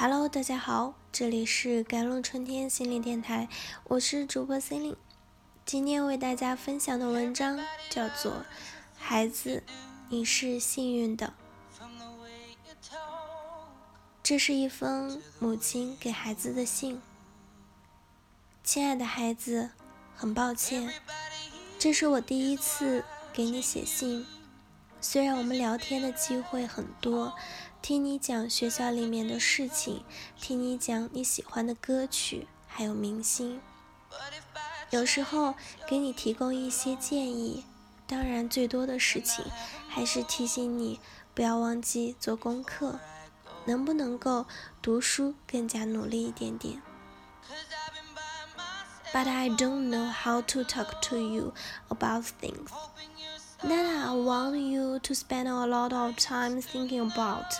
Hello，大家好，这里是甘露春天心灵电台，我是主播心灵。今天为大家分享的文章叫做《孩子，你是幸运的》。这是一封母亲给孩子的信。亲爱的孩子，很抱歉，这是我第一次给你写信。虽然我们聊天的机会很多。听你讲学校里面的事情，听你讲你喜欢的歌曲，还有明星。有时候给你提供一些建议，当然最多的事情还是提醒你不要忘记做功课，能不能够读书更加努力一点点。But I don't know how to talk to you about things. that I want you to spend a lot of time thinking about.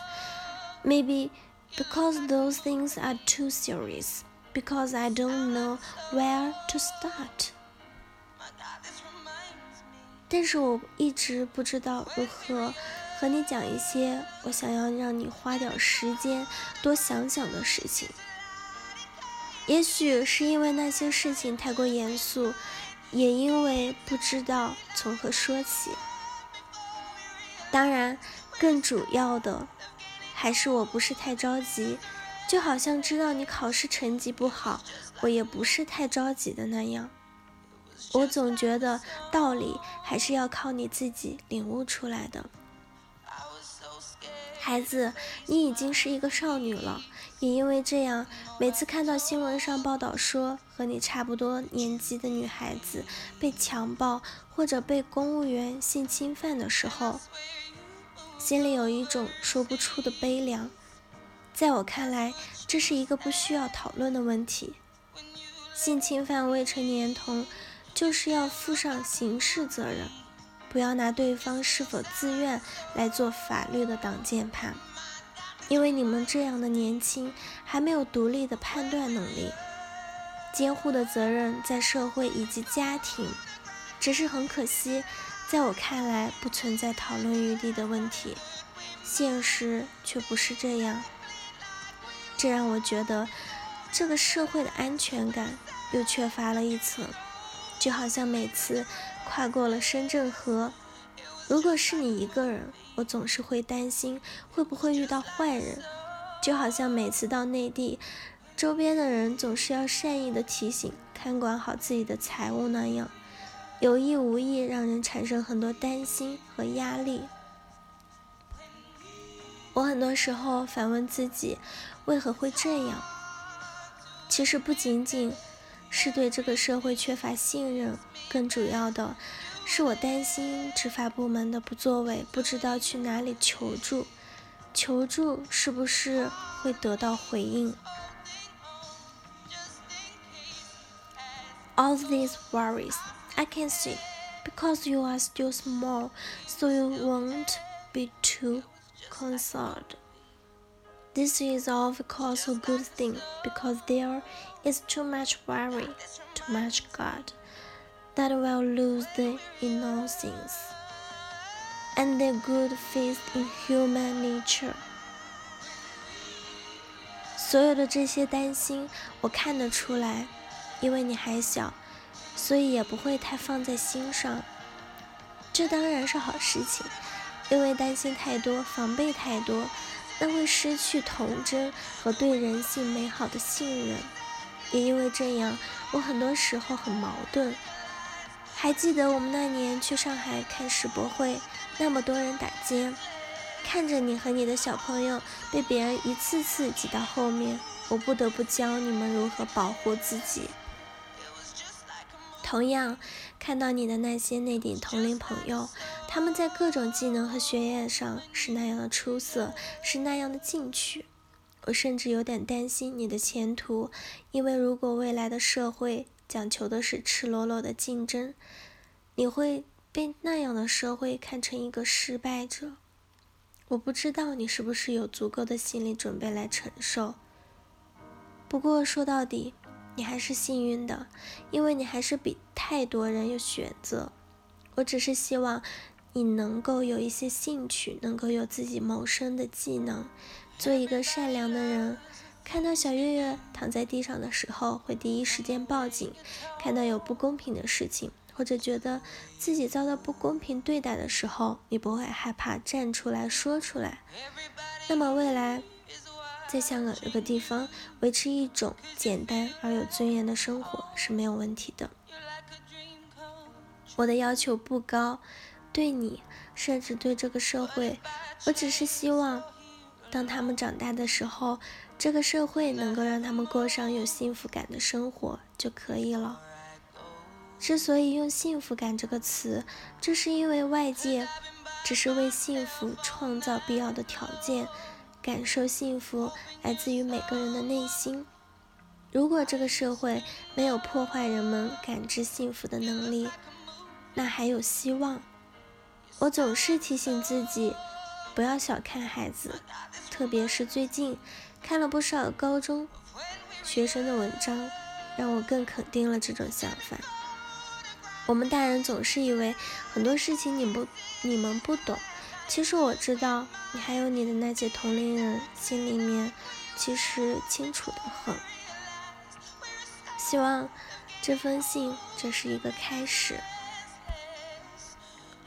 Maybe because those things are too serious, because I don't know where to start. 但是我一直不知道如何和你讲一些我想要让你花点时间多想想的事情。也许是因为那些事情太过严肃， 也因为不知道从何说起，当然，更主要的还是我不是太着急，就好像知道你考试成绩不好，我也不是太着急的那样。我总觉得道理还是要靠你自己领悟出来的。孩子，你已经是一个少女了，也因为这样，每次看到新闻上报道说和你差不多年纪的女孩子被强暴或者被公务员性侵犯的时候，心里有一种说不出的悲凉。在我看来，这是一个不需要讨论的问题。性侵犯未成年童，就是要负上刑事责任。不要拿对方是否自愿来做法律的挡箭牌，因为你们这样的年轻还没有独立的判断能力。监护的责任在社会以及家庭，只是很可惜，在我看来不存在讨论余地的问题。现实却不是这样，这让我觉得这个社会的安全感又缺乏了一层。就好像每次跨过了深圳河，如果是你一个人，我总是会担心会不会遇到坏人。就好像每次到内地，周边的人总是要善意的提醒看管好自己的财物那样，有意无意让人产生很多担心和压力。我很多时候反问自己，为何会这样？其实不仅仅。是对这个社会缺乏信任，更主要的是我担心执法部门的不作为，不知道去哪里求助，求助是不是会得到回应？All these worries I can see because you are still small, so you won't be too concerned. This is of course a good thing because there is too much worry, too much God, That will lose the innocence and the good faith in human nature. 所有的这些担心，我看得出来，因为你还小，所以也不会太放在心上。这当然是好事情，因为担心太多，防备太多。那会失去童真和对人性美好的信任，也因为这样，我很多时候很矛盾。还记得我们那年去上海看世博会，那么多人打尖，看着你和你的小朋友被别人一次次挤到后面，我不得不教你们如何保护自己。同样，看到你的那些内地同龄朋友。他们在各种技能和学业上是那样的出色，是那样的进取。我甚至有点担心你的前途，因为如果未来的社会讲求的是赤裸裸的竞争，你会被那样的社会看成一个失败者。我不知道你是不是有足够的心理准备来承受。不过说到底，你还是幸运的，因为你还是比太多人有选择。我只是希望。你能够有一些兴趣，能够有自己谋生的技能，做一个善良的人，看到小月月躺在地上的时候，会第一时间报警；看到有不公平的事情，或者觉得自己遭到不公平对待的时候，你不会害怕站出来说出来。那么未来，在香港这个地方，维持一种简单而有尊严的生活是没有问题的。我的要求不高，对你，甚至对这个社会，我只是希望，当他们长大的时候。这个社会能够让他们过上有幸福感的生活就可以了。之所以用“幸福感”这个词，这是因为外界只是为幸福创造必要的条件，感受幸福来自于每个人的内心。如果这个社会没有破坏人们感知幸福的能力，那还有希望。我总是提醒自己，不要小看孩子，特别是最近。看了不少高中学生的文章，让我更肯定了这种想法。我们大人总是以为很多事情你不、你们不懂，其实我知道，你还有你的那些同龄人心里面其实清楚的很。希望这封信这是一个开始。